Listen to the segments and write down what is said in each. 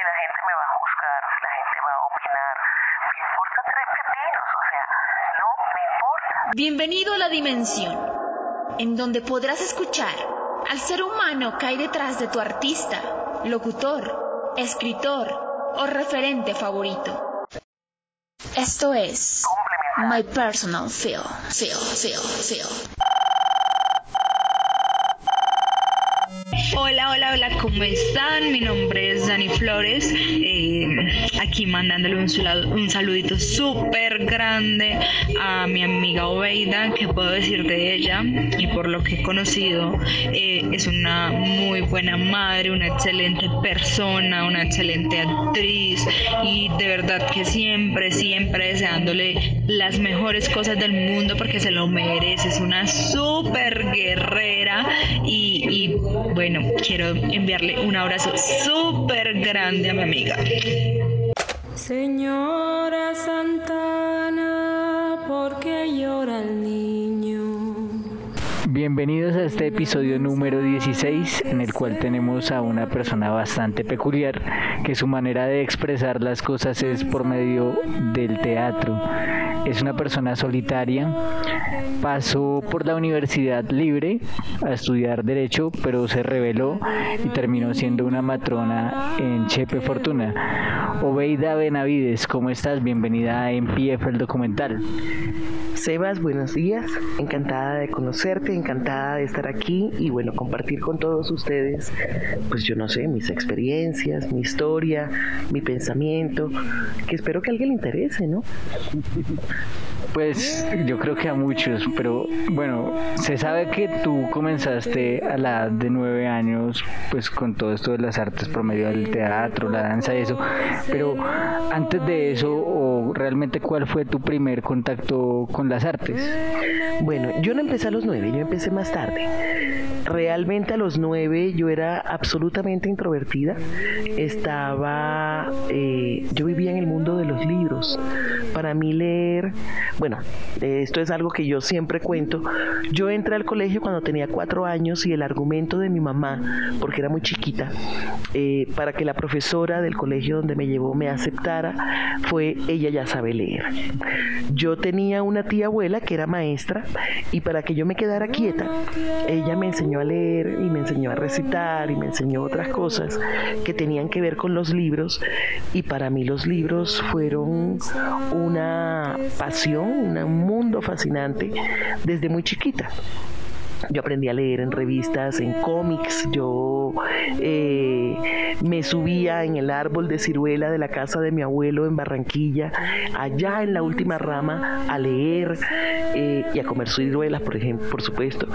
si la gente me va a juzgar, si la gente va a opinar, me importa tres pepinos, o sea, no me importa. Bienvenido a la dimensión, en donde podrás escuchar al ser humano que hay detrás de tu artista, locutor, escritor o referente favorito. Esto es My Personal Feel, Feel, Feel, Feel. Hola, hola, hola, ¿cómo están? Mi nombre es Dani Flores, eh, aquí mandándole un, un saludito súper grande a mi amiga Obeida, que puedo decir de ella y por lo que he conocido, eh, es una muy buena madre, una excelente persona, una excelente actriz y de verdad que siempre, siempre deseándole las mejores cosas del mundo porque se lo merece, es una súper guerrera y, bueno, quiero enviarle un abrazo súper grande a mi amiga. Señora Santana, ¿por qué llora el niño? Bienvenidos a este episodio número 16 en el cual tenemos a una persona bastante peculiar que su manera de expresar las cosas es por medio del teatro. Es una persona solitaria, pasó por la Universidad Libre a estudiar Derecho, pero se reveló y terminó siendo una matrona en Chepe Fortuna. Obeida Benavides, ¿cómo estás? Bienvenida a MPF el documental. Sebas, buenos días. Encantada de conocerte, encantada de estar aquí y bueno, compartir con todos ustedes, pues yo no sé, mis experiencias, mi historia, mi pensamiento, que espero que a alguien le interese, ¿no? Pues yo creo que a muchos, pero bueno, se sabe que tú comenzaste a la edad de nueve años, pues con todo esto de las artes por medio del teatro, la danza y eso, pero antes de eso, o realmente cuál fue tu primer contacto con las artes? Bueno, yo no empecé a los nueve, yo empecé más tarde. Realmente a los nueve yo era absolutamente introvertida. Estaba, eh, yo vivía en el mundo de los libros. Para mí leer, bueno, esto es algo que yo siempre cuento. Yo entré al colegio cuando tenía cuatro años y el argumento de mi mamá, porque era muy chiquita, eh, para que la profesora del colegio donde me llevó me aceptara, fue ella ya sabe leer. Yo tenía una tía abuela que era maestra y para que yo me quedara quieta, ella me enseñó a leer y me enseñó a recitar y me enseñó otras cosas que tenían que ver con los libros y para mí los libros fueron una pasión, un mundo fascinante desde muy chiquita. Yo aprendí a leer en revistas, en cómics, yo eh, me subía en el árbol de ciruela de la casa de mi abuelo en Barranquilla, allá en la última rama, a leer eh, y a comer ciruelas, por ejemplo, por supuesto.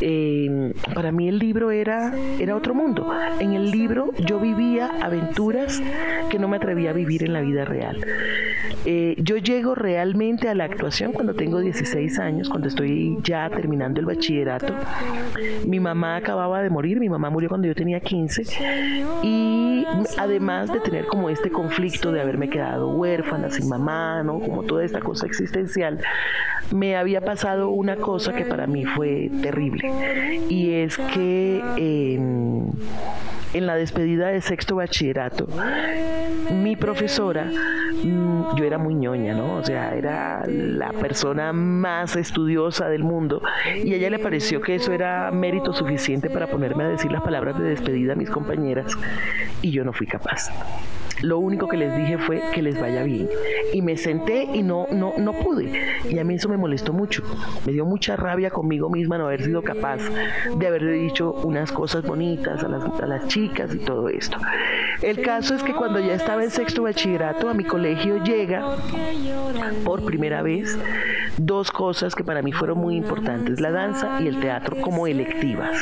Eh, para mí el libro era, era otro mundo. En el libro yo vivía aventuras que no me atrevía a vivir en la vida real. yo llego realmente a la actuación cuando tengo 16 años, cuando estoy ya terminando el bachillerato mi mamá acababa de morir, mi mamá murió cuando yo tenía 15 y además de tener como este conflicto de haberme quedado huérfana, sin mamá, ¿no? Como toda esta cosa existencial, me había pasado una cosa que para mí fue terrible. Y es que em, en la despedida de sexto bachillerato, mi profesora, mm, yo era muy ñoña, ¿no? O sea, era la persona más estudiosa del mundo y a ella le pareció que eso era mérito suficiente para ponerme a decir las palabras de despedida a mis compañeras y yo no fui capaz. Lo único que les dije fue que les vaya bien. Y me senté y no, no, no pude. Y a mí eso me molestó mucho. Me dio mucha rabia conmigo misma no haber sido capaz de haberle dicho unas cosas bonitas a las, a las chicas y todo esto. El caso es que cuando ya estaba en sexto bachillerato a mi colegio llega por primera vez dos cosas que para mí fueron muy importantes, la danza y el teatro como electivas.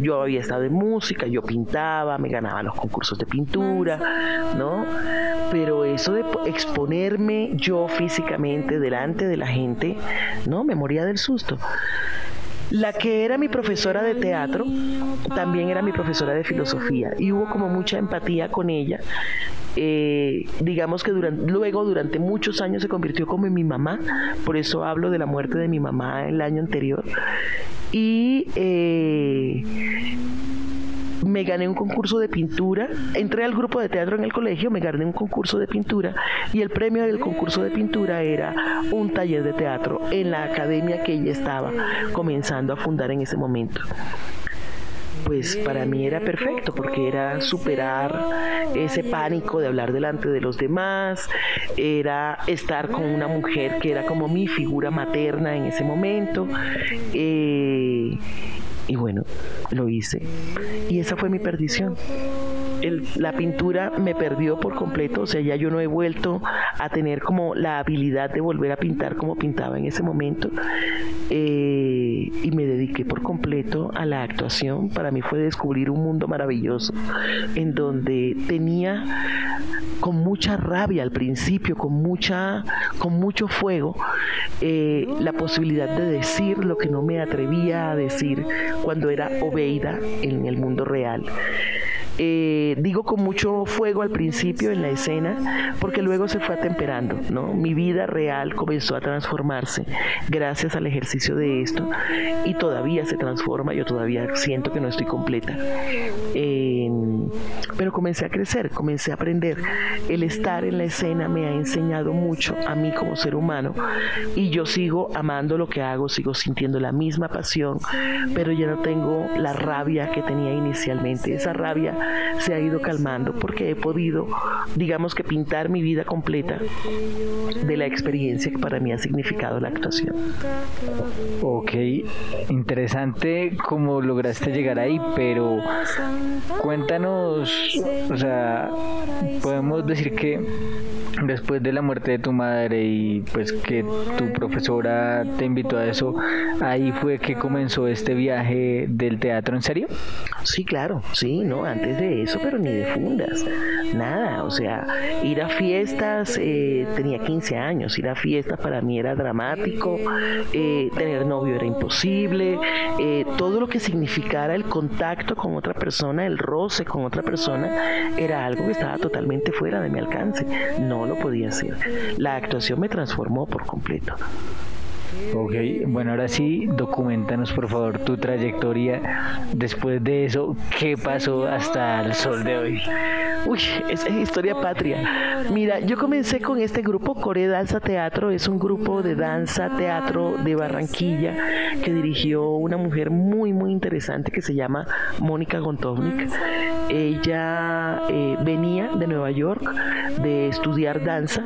Yo había estado en música, yo pintaba, me ganaba los concursos de pintura, ¿no? Pero eso de exponerme yo físicamente delante de la gente, ¿no? Me moría del susto. La que era mi profesora de teatro también era mi profesora de filosofía y hubo como mucha empatía con ella. Eh, digamos que luego durante muchos años se convirtió como en mi mamá, por eso hablo de la muerte de mi mamá el año anterior. Y eh, me gané un concurso de pintura, entré al grupo de teatro en el colegio, me gané un concurso de pintura y el premio del concurso de pintura era un taller de teatro en la academia que ella estaba comenzando a fundar en ese momento pues para mí era perfecto porque era superar ese pánico de hablar delante de los demás, era estar con una mujer que era como mi figura materna en ese momento. Eh, y bueno, lo hice. Y esa fue mi perdición. la pintura me perdió por completo, o sea, ya yo no he vuelto a tener como la habilidad de volver a pintar como pintaba en ese momento. Eh, y me dediqué por completo a la actuación. Para mí fue descubrir un mundo maravilloso en donde tenía con mucha rabia al principio, con mucha, con mucho fuego, eh, la posibilidad de decir lo que no me atrevía a decir cuando era Obeida en el mundo real. Eh, digo con mucho fuego al principio en la escena, porque luego se fue atemperando, ¿no? Mi vida real comenzó a transformarse gracias al ejercicio de esto y todavía se transforma, yo todavía siento que no estoy completa. Pero comencé a crecer, comencé a aprender. El estar en la escena me ha enseñado mucho a mí como ser humano y yo sigo amando lo que hago, sigo sintiendo la misma pasión, pero ya no tengo la rabia que tenía inicialmente. Esa rabia se ha ido calmando porque he podido, digamos que pintar mi vida completa de la experiencia que para mí ha significado la actuación. Ok, interesante cómo lograste llegar ahí, pero cuéntanos, o sea, podemos decir que después de la muerte de tu madre y pues que tu profesora te invitó a eso, ahí fue que comenzó este viaje del teatro en serio? Sí, claro, sí, no, antes de eso, pero ni de fundas, nada, o sea, ir a fiestas, eh, tenía 15 años, ir a fiestas para mí era dramático, eh, tener novio era imposible, eh, todo lo que significara el contacto con otra persona, el roce con otra persona, era algo que estaba totalmente fuera de mi alcance, no lo podía hacer. La actuación me transformó por completo. Ok, bueno, ahora sí, documentanos por favor tu trayectoria después de eso, qué pasó hasta el sol de hoy. Uy, es historia patria. Mira, yo comencé con este grupo, Core Danza Teatro, es un grupo de danza teatro de Barranquilla que dirigió una mujer muy, muy interesante que se llama Mónica Gontovnik. Ella eh, venía de Nueva York de estudiar danza,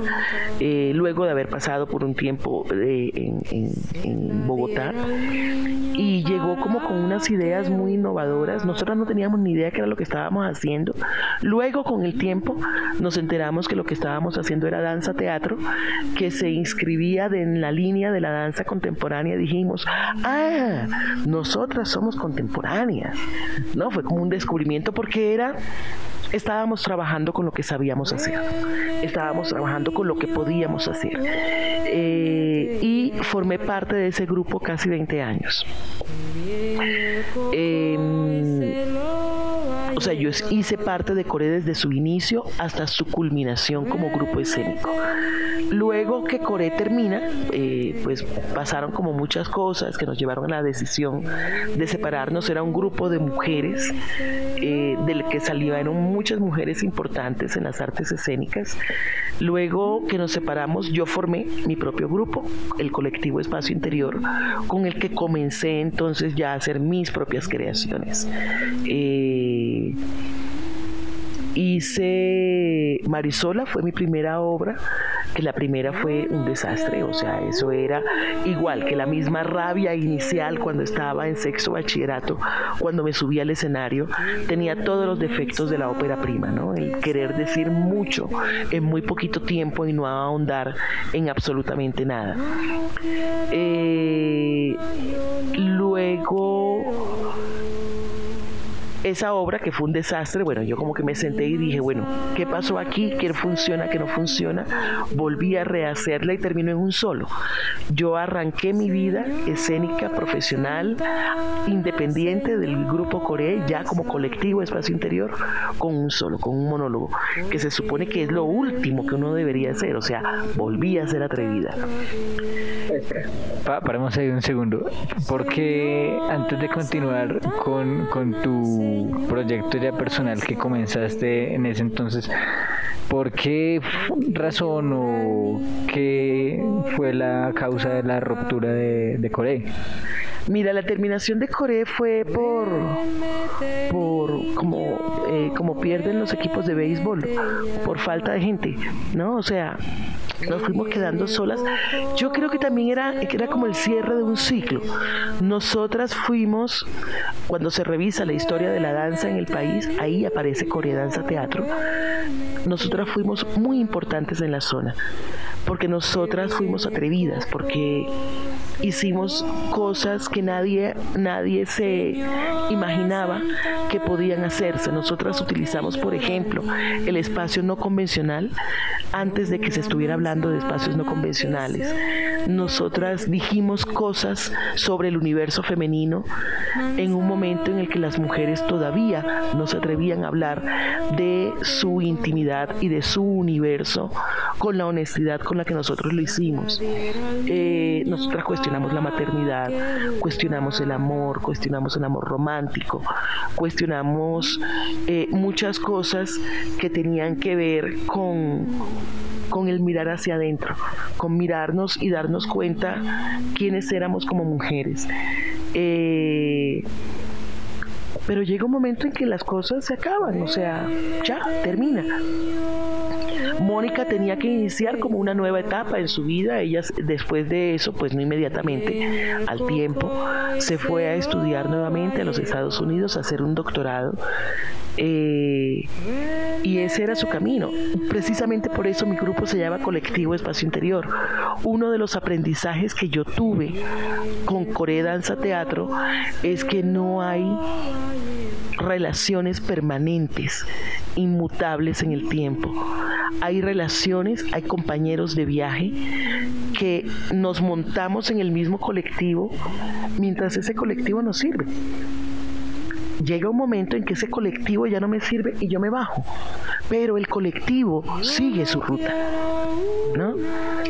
eh, luego de haber pasado por un tiempo eh, en, en, Bogotá y llegó como con unas ideas muy innovadoras. Nosotros no teníamos ni idea qué era lo que estábamos haciendo. Luego, con el tiempo, nos enteramos que lo que estábamos haciendo era danza teatro, que se inscribía en la línea de la danza contemporánea. Dijimos, ah, nosotras somos contemporáneas. No, fue como un descubrimiento porque era estábamos trabajando con lo que sabíamos hacer, estábamos trabajando con lo que podíamos hacer. Eh, y formé parte de ese grupo casi 20 años. Em, o sea, yo hice parte de Core desde su inicio hasta su culminación como grupo escénico. Luego que Core termina, eh, pues pasaron como muchas cosas que nos llevaron a la decisión de separarnos. Era un grupo de mujeres eh, del que salieron muchas mujeres importantes en las artes escénicas. Luego que nos separamos, yo formé mi propio grupo, el colectivo Espacio Interior, con el que comencé entonces ya a hacer mis propias creaciones. Eh, hice Marisola, fue mi primera obra, que la primera fue un desastre, o sea, eso era igual que la misma rabia inicial cuando estaba en sexto bachillerato, cuando me subí al escenario, tenía todos los defectos de la ópera prima, ¿no? El querer decir mucho en muy poquito tiempo y no ahondar en absolutamente nada. Eh, luego esa obra que fue un desastre, bueno, yo como que me senté y dije, bueno, ¿qué pasó aquí? ¿Qué funciona? ¿Qué no funciona? Volví a rehacerla y terminó en un solo. Yo arranqué mi vida escénica, profesional, independiente del grupo Core, ya como colectivo Espacio Interior, con un solo, con un monólogo, que se supone que es lo último que uno debería hacer, o sea, volví a ser atrevida. paremos ahí un segundo, porque antes de continuar con, con tu proyecto ya personal que comenzaste en ese entonces, ¿por qué razón o qué fue la causa de la ruptura de, de Corea? Mira, la terminación de Corea fue por, por como, eh, como pierden los equipos de béisbol, por falta de gente, ¿no? O sea, nos fuimos quedando solas. Yo creo que también era, era como el cierre de un ciclo. Nosotras fuimos, cuando se revisa la historia de la danza en el país, ahí aparece Corea Danza Teatro. Nosotras fuimos muy importantes en la zona, porque nosotras fuimos atrevidas, porque hicimos cosas que nadie, nadie se imaginaba que podían hacerse. Nosotras utilizamos, por ejemplo, el espacio no convencional antes de que se estuviera hablando de espacios no convencionales. Nosotras dijimos cosas sobre el universo femenino en un momento en el que las mujeres todavía no se atrevían a hablar de su intimidad y de su universo con la honestidad con la que nosotros lo hicimos. Eh, nosotras cuestionamos la maternidad, cuestionamos el amor, cuestionamos el amor romántico, cuestionamos eh, muchas cosas que tenían que ver con con el mirar hacia adentro, con mirarnos y darnos cuenta quiénes éramos como mujeres. Eh, pero llega un momento en que las cosas se acaban, o sea, ya, termina. Mónica tenía que iniciar como una nueva etapa en su vida. Ella después de eso, pues no inmediatamente, al tiempo, se fue a estudiar nuevamente a los Estados Unidos, a hacer un doctorado. Eh, y ese era su camino. Precisamente por eso mi grupo se llama Colectivo Espacio Interior. Uno de los aprendizajes que yo tuve con Corea Danza Teatro es que no hay relaciones permanentes, inmutables en el tiempo. Hay relaciones, hay compañeros de viaje que nos montamos en el mismo colectivo mientras ese colectivo nos sirve llega un momento en que ese colectivo ya no me sirve y yo me bajo, pero el colectivo sigue su ruta, ¿no?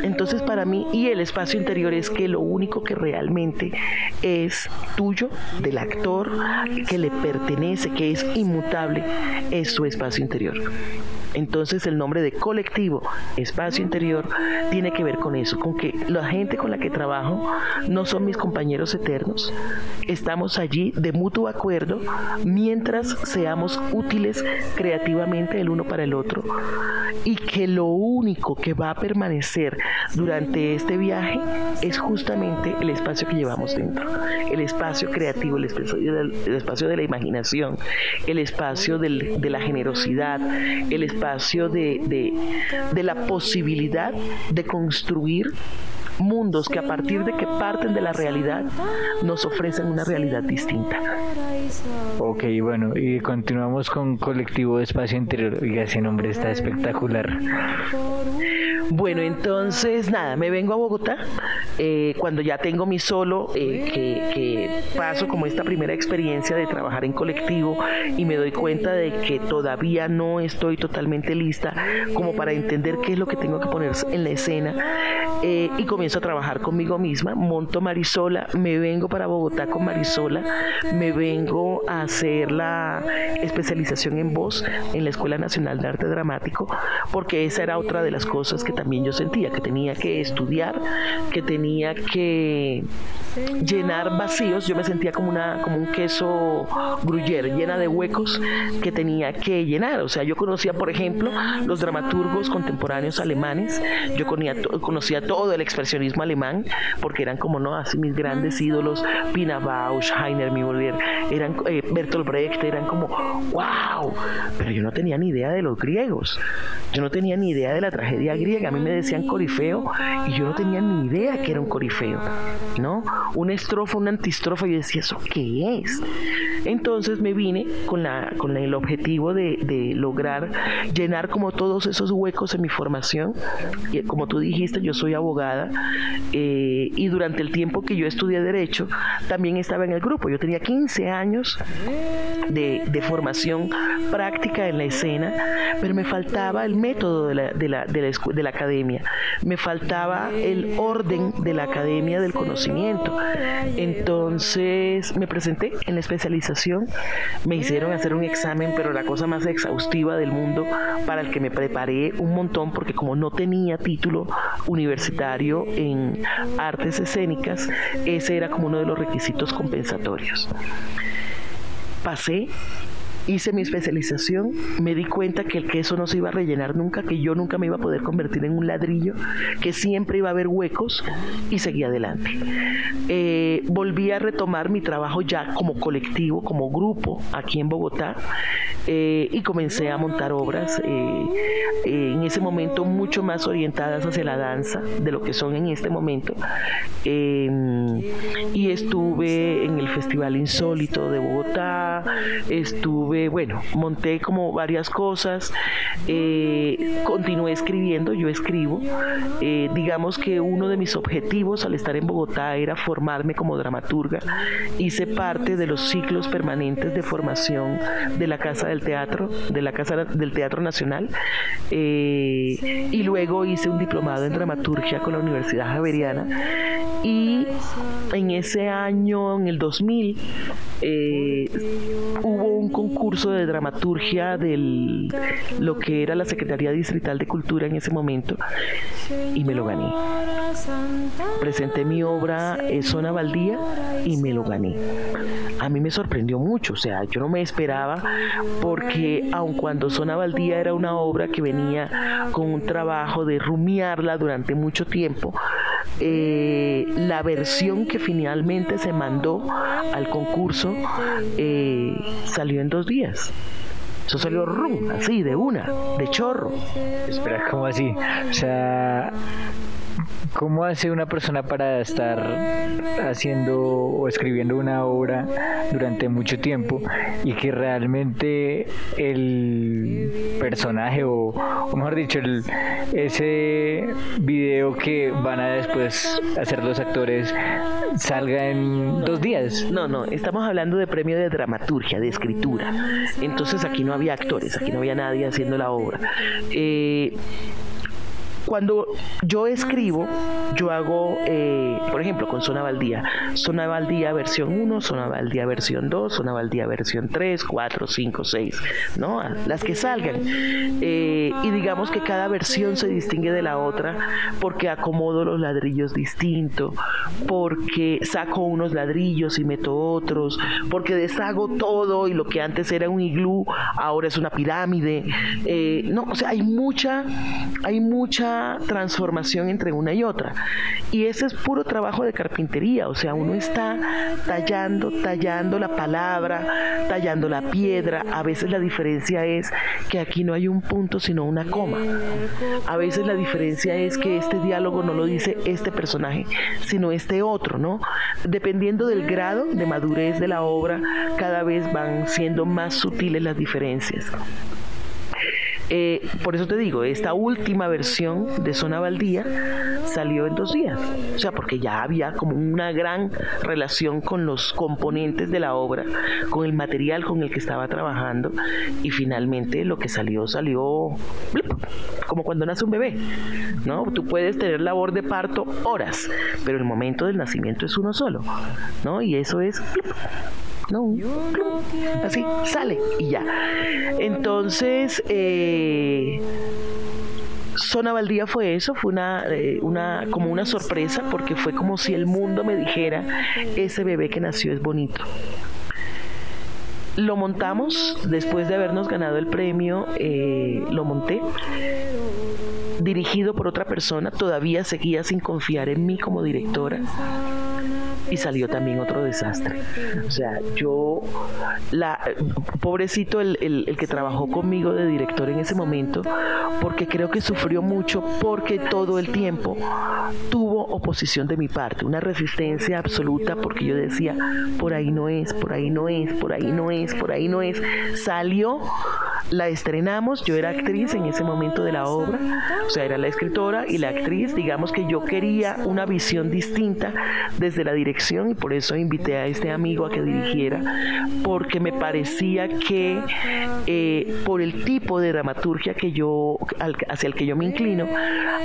Entonces para mí, y el espacio interior es que lo único que realmente es tuyo, del actor, que le pertenece, que es inmutable, es su espacio interior. Entonces el nombre de colectivo, espacio interior, tiene que ver con eso, con que la gente con la que trabajo no son mis compañeros eternos. Estamos allí de mutuo acuerdo mientras seamos útiles creativamente el uno para el otro. Y que lo único que va a permanecer durante este viaje es justamente el espacio que llevamos dentro, el espacio creativo, el espacio, espacio de la imaginación, el espacio de la generosidad, el espacio espacio de, de la posibilidad de construir mundos que a partir de que parten de la realidad nos ofrecen una realidad distinta. Ok, bueno, y continuamos con Colectivo Espacio Interior. Oiga, ese nombre está espectacular. Bueno, entonces nada, me vengo a Bogotá eh, cuando ya tengo mi solo, eh, que, paso como esta primera experiencia de trabajar en colectivo y me doy cuenta de que todavía no estoy totalmente lista como para entender qué es lo que tengo que poner en la escena eh, y comienzo a trabajar conmigo misma, monto Marisola, me vengo para Bogotá con Marisola, me vengo a hacer la especialización en voz en la Escuela Nacional de Arte Dramático, porque esa era otra de las cosas que también yo sentía, que tenía que estudiar, que tenía que llenar vacíos, yo me sentía como, una, como un queso gruyere, llena de huecos que tenía que llenar. O sea, yo conocía, por ejemplo, los dramaturgos contemporáneos alemanes, yo conocía, conocía todo el expresionismo alemán, porque eran como, ¿no? Así mis grandes ídolos, Pina Bausch, Heiner Müller, eran eh, Bertolt Brecht, eran como, wow, pero yo no tenía ni idea de los griegos, yo no tenía ni idea de la tragedia griega, a mí me decían corifeo y yo no tenía ni idea que era un corifeo, ¿no? una estrofa, una antistrofa, yo decía, ¿eso qué es? Entonces me vine con, la, con el objetivo de, de lograr llenar como todos esos huecos en mi formación. Y como tú dijiste, yo soy abogada eh, y durante el tiempo que yo estudié Derecho, también estaba en el grupo. Yo tenía 15 años de, de formación práctica en la escena, pero me faltaba el método de la, de la, de la, de la academia, me faltaba el orden de la academia del conocimiento. Entonces me presenté en la especialización, me hicieron hacer un examen, pero la cosa más exhaustiva del mundo para el que me preparé un montón, porque como no tenía título universitario en artes escénicas, ese era como uno de los requisitos compensatorios. Pasé hice mi especialización, me di cuenta que el queso no se iba a rellenar nunca, que yo nunca me iba a poder convertir en un ladrillo, que siempre iba a haber huecos y seguí adelante. Eh, volví a retomar mi trabajo ya como colectivo, como grupo aquí en Bogotá eh, y comencé a montar obras eh, en ese momento mucho más orientadas hacia la danza de lo que son en este momento. y estuve en el Festival Insólito de Bogotá, estuve bueno, monté como varias cosas, eh, continué escribiendo, yo escribo. Eh, digamos que uno de mis objetivos al estar en Bogotá era formarme como dramaturga. Hice parte de los ciclos permanentes de formación de la Casa del Teatro, de la Casa del Teatro Nacional. Eh, y luego hice un diplomado en dramaturgia con la Universidad Javeriana. Y en ese año, en el 2000, hubo un concurso curso de dramaturgia de lo que era la Secretaría Distrital de Cultura en ese momento y me lo gané. Presenté mi obra en Zona Baldía y me lo gané. A mí me sorprendió mucho, o sea, yo no me esperaba porque aun cuando Zona Baldía era una obra que venía con un trabajo de rumiarla durante mucho tiempo, eh, la versión que finalmente se mandó al concurso eh, salió en dos días. Eso salió rum, así, de una, de chorro. Espera, ¿cómo así? O sea, ¿Cómo hace una persona para estar haciendo o escribiendo una obra durante mucho tiempo y que realmente el personaje o, mejor dicho, el, ese video que van a después hacer los actores salga en dos días? No, no, estamos hablando de premio de dramaturgia, de escritura. Entonces aquí no había actores, aquí no había nadie haciendo la obra. Eh, cuando yo escribo, yo hago, eh, por ejemplo, con Zona Baldía, Zona Baldía versión 1, Zona Baldía versión 2, Zona Baldía versión 3, 4, 5, 6, ¿no? Las que salgan. Eh, y digamos que cada versión se distingue de la otra porque acomodo los ladrillos distinto, porque saco unos ladrillos y meto otros, porque deshago todo y lo que antes era un iglú ahora es una pirámide. Eh, no, o sea, hay mucha, hay mucha transformación entre una y otra. Y ese es puro trabajo de carpintería, o sea, uno está tallando, tallando la palabra, tallando la piedra. A veces la diferencia es que aquí no hay un punto, sino una coma. A veces la diferencia es que este diálogo no lo dice este personaje, sino este otro, ¿no? Dependiendo del grado de madurez de la obra, cada vez van siendo más sutiles las diferencias. Eh, por eso te digo, esta última versión de Zona Baldía salió en dos días. O sea, porque ya había como una gran relación con los componentes de la obra, con el material con el que estaba trabajando. Y finalmente lo que salió, salió como cuando nace un bebé. ¿no? Tú puedes tener labor de parto horas, pero el momento del nacimiento es uno solo. ¿no? Y eso es no, así sale y ya. Entonces, eh, Zona Baldía fue eso, fue una, eh, una, como una sorpresa, porque fue como si el mundo me dijera, ese bebé que nació es bonito. Lo montamos después de habernos ganado el premio, eh, lo monté dirigido por otra persona, todavía seguía sin confiar en mí como directora y salió también otro desastre. O sea, yo, la, pobrecito el, el, que trabajó conmigo de director en ese momento, porque creo que sufrió mucho porque todo el tiempo tuvo oposición de mi parte, una resistencia absoluta porque yo decía, por ahí no es, por ahí no es, por ahí no es, por ahí no es. Salió la estrenamos, yo era actriz en ese momento de la obra, o sea, era la escritora y la actriz, digamos que yo quería una visión distinta desde la dirección y por eso invité a este amigo a que dirigiera, porque me parecía que eh, por el tipo de dramaturgia que yo, hacia el que yo me inclino,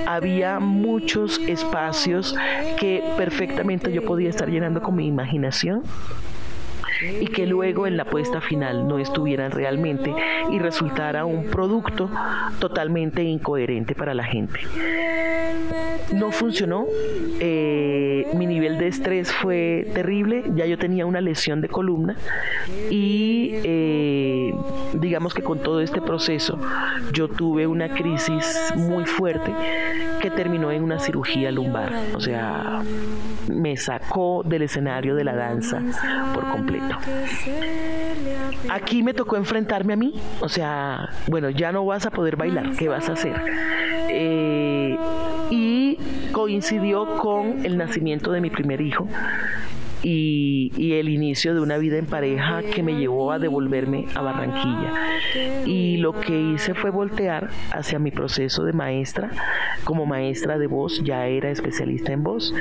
había muchos espacios que perfectamente yo podía estar llenando con mi imaginación y que luego en la puesta final no estuvieran realmente y resultara un producto totalmente incoherente para la gente. No funcionó, eh, mi nivel de estrés fue terrible, ya yo tenía una lesión de columna y eh, digamos que con todo este proceso yo tuve una crisis muy fuerte que terminó en una cirugía lumbar, o sea, me sacó del escenario de la danza por completo. Aquí me tocó enfrentarme a mí, o sea, bueno, ya no vas a poder bailar, ¿qué vas a hacer? Eh, y coincidió con el nacimiento de mi primer hijo y, el inicio de una vida en pareja que me llevó a devolverme a Barranquilla. Y lo que hice fue voltear hacia mi proceso de maestra. Como maestra de voz ya era especialista en voz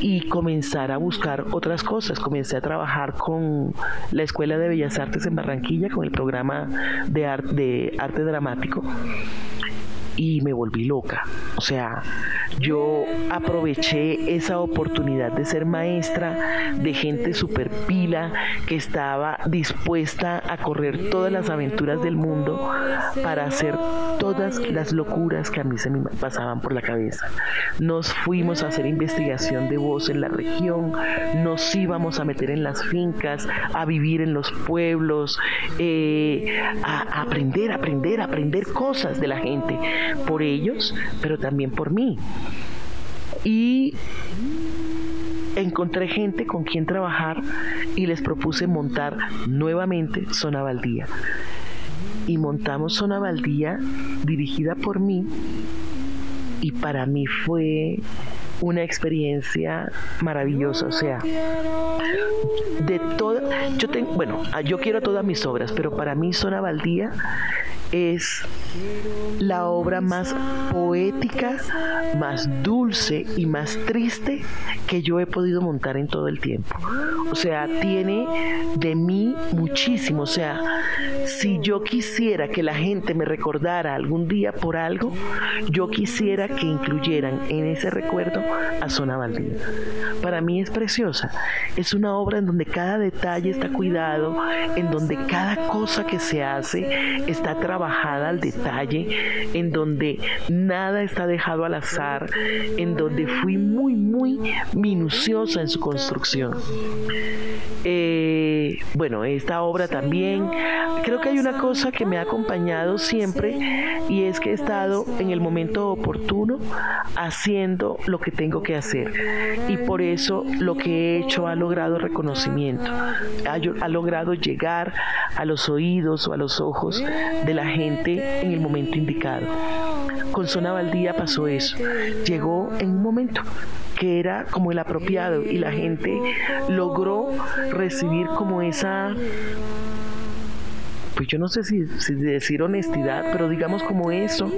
y comenzar a buscar otras cosas. Comencé a trabajar con la Escuela de Bellas Artes en Barranquilla, con el programa de, de arte dramático y me volví loca. O sea, yo aproveché esa oportunidad de ser maestra de gente super pila que estaba dispuesta a correr todas las aventuras del mundo para hacer todas las locuras que a mí se me pasaban por la cabeza. Nos fuimos a hacer investigación de voz en la región, nos íbamos a meter en las fincas, a vivir en los pueblos, eh, a aprender, aprender, aprender cosas de la gente por ellos, pero también por mí. Y encontré gente con quien trabajar y les propuse montar nuevamente Zona Baldía. Y montamos Zona Baldía dirigida por mí y para mí fue una experiencia maravillosa, o sea, de todo, yo tengo, bueno, yo quiero todas mis obras, pero para mí Zona Baldía es la obra más poética, más dulce y más triste que yo he podido montar en todo el tiempo. O sea, tiene de mí muchísimo. O sea, si yo quisiera que la gente me recordara algún día por algo, yo quisiera que incluyeran en ese recuerdo a Zona Baldía. Para mí es preciosa. Es una obra en donde cada detalle está cuidado, en donde cada cosa que se hace está trabajada al detalle, en donde nada está dejado al azar, en donde fui muy, muy minuciosa en su construcción. Eh, bueno, esta obra también, creo que hay una cosa que me ha acompañado siempre y es que he estado en el momento oportuno haciendo lo que tengo que hacer y por eso lo que he hecho ha logrado reconocimiento, ha, ha logrado llegar a los oídos o a los ojos de la gente en el momento indicado. Con Zona Baldía pasó eso, llegó en un momento que era como el apropiado y la gente logró recibir como esa pues yo no sé si, decir honestidad, pero digamos como eso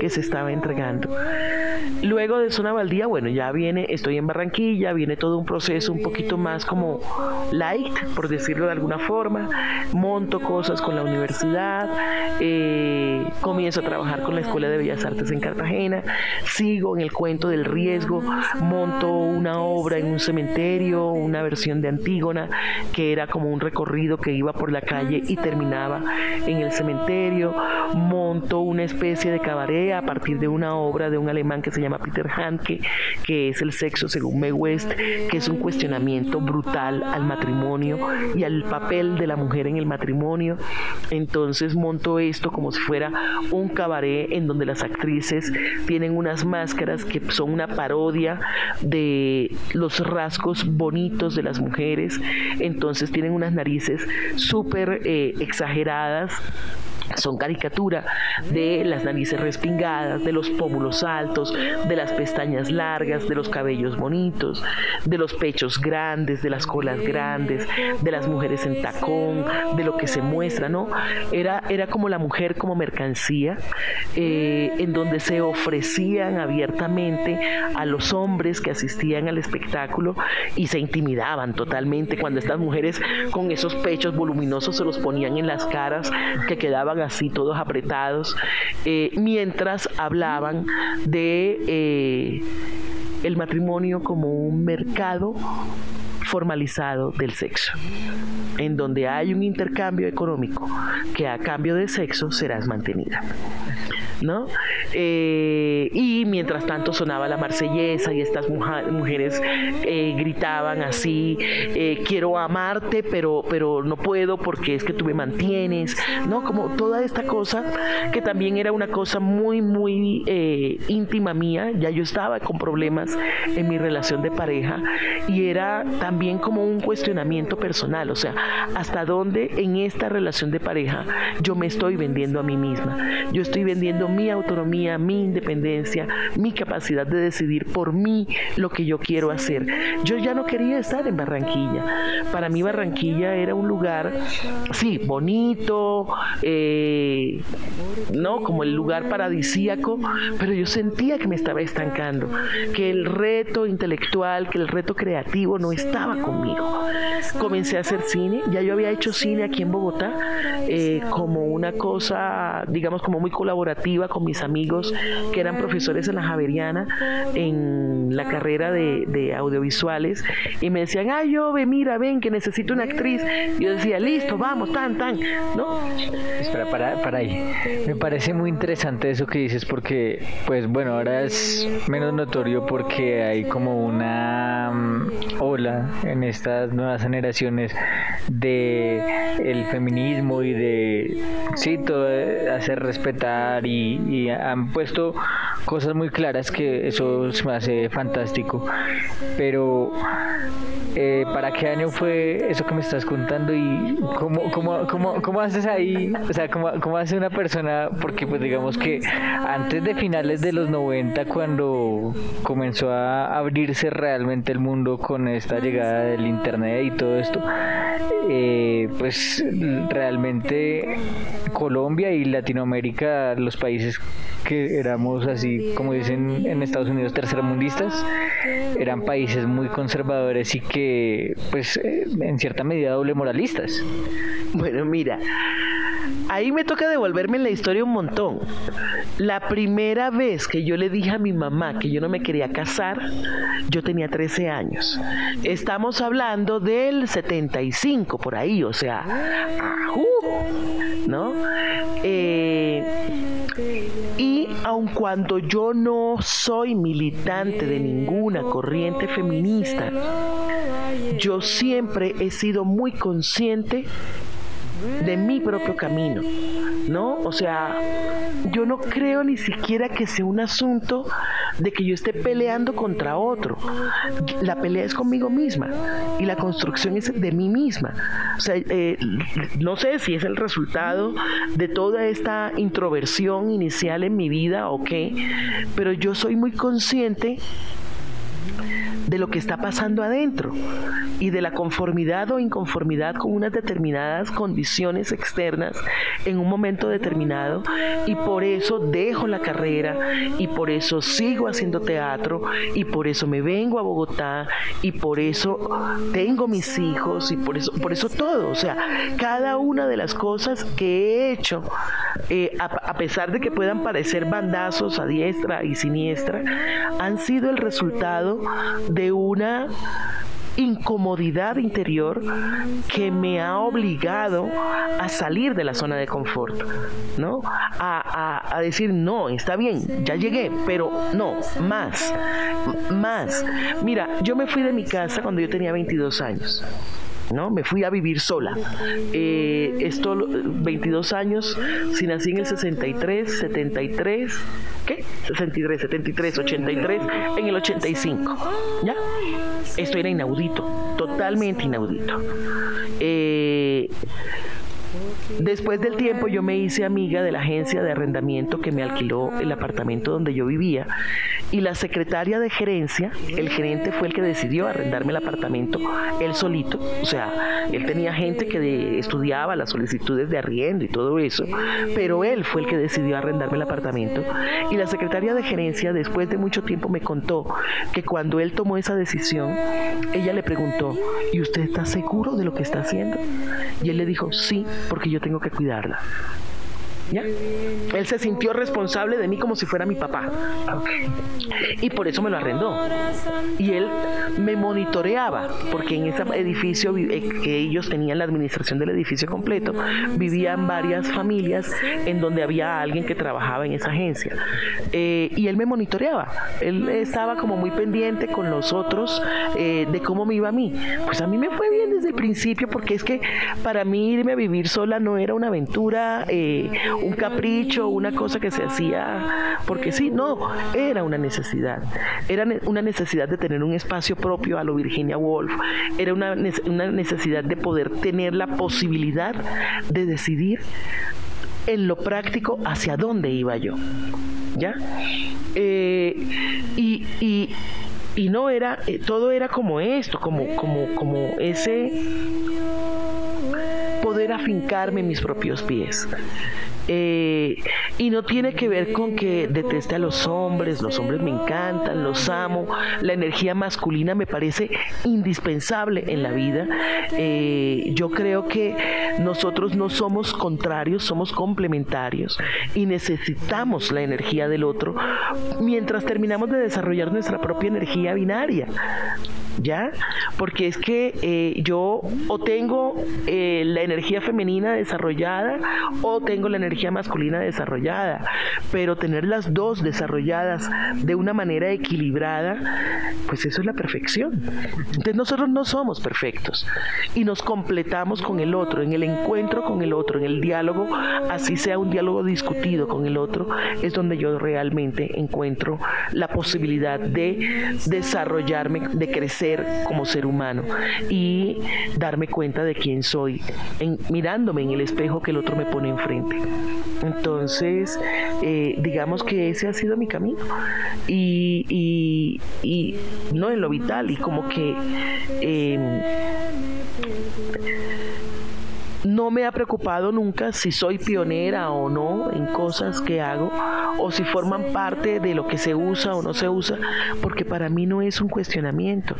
que se estaba entregando. Luego de Zona Baldía, bueno, ya viene, estoy en Barranquilla, viene todo un proceso un poquito más como light, por decirlo de alguna forma. Monto cosas con la universidad, eh, comienzo a trabajar con la Escuela de Bellas Artes en Cartagena, sigo en el cuento del riesgo, monto una obra en un cementerio, una versión de Antígona, que era como un recorrido que iba por la calle y terminaba en el cementerio, monto una especie de cabaret a partir de una obra de un alemán que se llama Peter Handke, que es el sexo según Mae West, que es un cuestionamiento brutal al matrimonio y al papel de la mujer en el matrimonio. Entonces monto esto como si fuera un cabaret en donde las actrices tienen unas máscaras que son una parodia de los rasgos bonitos de las mujeres. Entonces tienen unas narices súper eh, exageradas temporadas son caricatura de las narices respingadas, de los pómulos altos, de las pestañas largas, de los cabellos bonitos, de los pechos grandes, de las colas grandes, de las mujeres en tacón, de lo que se muestra, ¿no? Era, era como la mujer como mercancía, eh, en donde se ofrecían abiertamente a los hombres que asistían al espectáculo y se intimidaban totalmente cuando estas mujeres con esos pechos voluminosos se los ponían en las caras que quedaban así todos apretados, eh, mientras hablaban de eh, el matrimonio como un mercado formalizado del sexo, en donde hay un intercambio económico que a cambio de sexo serás mantenida. ¿No? Eh, y mientras tanto sonaba la marsellesa y estas mujeres eh, gritaban así, eh, quiero amarte, pero, pero no puedo porque es que tú me mantienes, ¿no? Como toda esta cosa que también era una cosa muy, muy íntima mía, ya yo estaba con problemas en mi relación de pareja y era también como un cuestionamiento personal, o sea, hasta dónde en esta relación de pareja yo me estoy vendiendo a mí misma, yo estoy vendiendo mi autonomía, mi independencia, mi capacidad de decidir por mí lo que yo quiero hacer. Yo ya no quería estar en Barranquilla. Para mí Barranquilla era un lugar, sí, bonito, eh, no como el lugar paradisíaco, pero yo sentía que me estaba estancando, que el reto intelectual, que el reto creativo no estaba conmigo. Comencé a hacer cine, ya yo había hecho cine aquí en Bogotá eh, como una cosa, digamos, como muy colaborativa con mis amigos que eran profesores en la Javeriana en la carrera de, audiovisuales y me decían, ay, yo ve, mira, ven, que necesito una actriz. Y yo decía, listo, vamos, tan, tan, ¿no? Espera, para, para ahí. Me parece muy interesante eso que dices porque, pues bueno, ahora es menos notorio porque hay como una mm, ola en estas nuevas generaciones de el feminismo y de, sí, todo hacer respetar y, y han puesto cosas muy claras que eso se me hace fantástico. Pero eh, ¿para qué año fue eso que me estás contando y cómo, cómo, cómo, cómo haces ahí? O sea, ¿cómo, ¿cómo, hace una persona? Porque pues digamos que antes de finales de los 90, cuando comenzó a abrirse realmente el mundo con esta llegada del internet y todo esto, eh, pues realmente Colombia y Latinoamérica, los países que éramos así, como dicen en Estados Unidos, tercermundistas, eran países muy conservadores y que, pues, eh, en cierta medida doble moralistas. Bueno, mira, ahí me toca devolverme en la historia un montón. La primera vez que yo le dije a mi mamá que yo no me quería casar, yo tenía 13 años. Estamos hablando del 75 por ahí, o sea, ¿no? Eh, y aun cuando yo no soy militante de ninguna corriente feminista, yo siempre he sido muy consciente de mi propio camino, ¿no? O sea, yo no creo ni siquiera que sea un asunto de que yo esté peleando contra otro. La pelea es conmigo misma y la construcción es de mí misma. O sea, eh, no sé si es el resultado de toda esta introversión inicial en mi vida o qué, pero yo soy muy consciente de lo que está pasando adentro y de la conformidad o inconformidad con unas determinadas condiciones externas en un momento determinado. Y por eso dejo la carrera y por eso sigo haciendo teatro y por eso me vengo a Bogotá y por eso tengo mis hijos y por eso por eso todo, o sea, cada una de las cosas que he hecho eh, a pesar de que puedan parecer bandazos a diestra y siniestra, han sido el resultado de una incomodidad interior que me ha obligado a salir de la zona de confort, ¿no? A, a, decir, no, está bien, ya llegué, pero no, más, más. Mira, yo me fui de mi casa cuando yo tenía 22 años. ¿No? Me fui a vivir sola. Eh, esto, 22 años, si nací en el 63, 73, ¿qué? 63, 73, 83, en el 85, ¿ya? Esto era inaudito, totalmente inaudito. Eh, Después del tiempo yo me hice amiga de la agencia de arrendamiento que me alquiló el apartamento donde yo vivía y la secretaria de gerencia, el gerente fue el que decidió arrendarme el apartamento él solito, o sea, él tenía gente que estudiaba las solicitudes de arriendo y todo eso, pero él fue el que decidió arrendarme el apartamento y la secretaria de gerencia después de mucho tiempo me contó que cuando él tomó esa decisión, ella le preguntó, ¿y usted está seguro de lo que está haciendo? Y él le dijo, sí, porque yo tengo que cuidarla. Él se sintió responsable de mí como si fuera mi papá. Y por eso me lo arrendó. Y él me monitoreaba, porque en ese edificio eh, que ellos tenían la administración del edificio completo, vivían varias familias en donde había alguien que trabajaba en esa agencia. Eh, y él me monitoreaba. Él estaba como muy pendiente con los otros eh, de cómo me iba a mí. Pues a mí me fue bien desde el principio, porque es que para mí irme a vivir sola no era una aventura un capricho, una cosa que se hacía porque sí, no, era una necesidad. Era una necesidad de tener un espacio propio a lo Virginia Woolf, era una, necesidad de poder tener la posibilidad de decidir en lo práctico hacia dónde iba yo. ¿Ya? Eh, y, y, no era, eh, todo era como esto, como, como, como ese poder afincarme en mis propios pies. Eh, y no tiene que ver con que deteste a los hombres, los hombres me encantan, los amo, la energía masculina me parece indispensable en la vida. Eh, yo creo que nosotros no somos contrarios, somos complementarios y necesitamos la energía del otro mientras terminamos de desarrollar nuestra propia energía binaria. ¿ya? Porque es que eh, yo o tengo la energía femenina desarrollada o tengo la energía masculina desarrollada, pero tener las dos desarrolladas de una manera equilibrada, pues eso es la perfección. Entonces nosotros no somos perfectos y nos completamos con el otro, en el encuentro con el otro, en el diálogo, así sea un diálogo discutido con el otro, es donde yo realmente encuentro la posibilidad de desarrollarme, de crecer como ser humano y darme cuenta de quién soy, mirándome en el espejo que el otro me pone enfrente. Entonces, eh, digamos que ese ha sido mi camino. Y, no en lo vital y como que... Em, no me ha preocupado nunca si soy pionera o no en cosas que hago o si forman parte de lo que se usa o no se usa, porque para mí no es un cuestionamiento.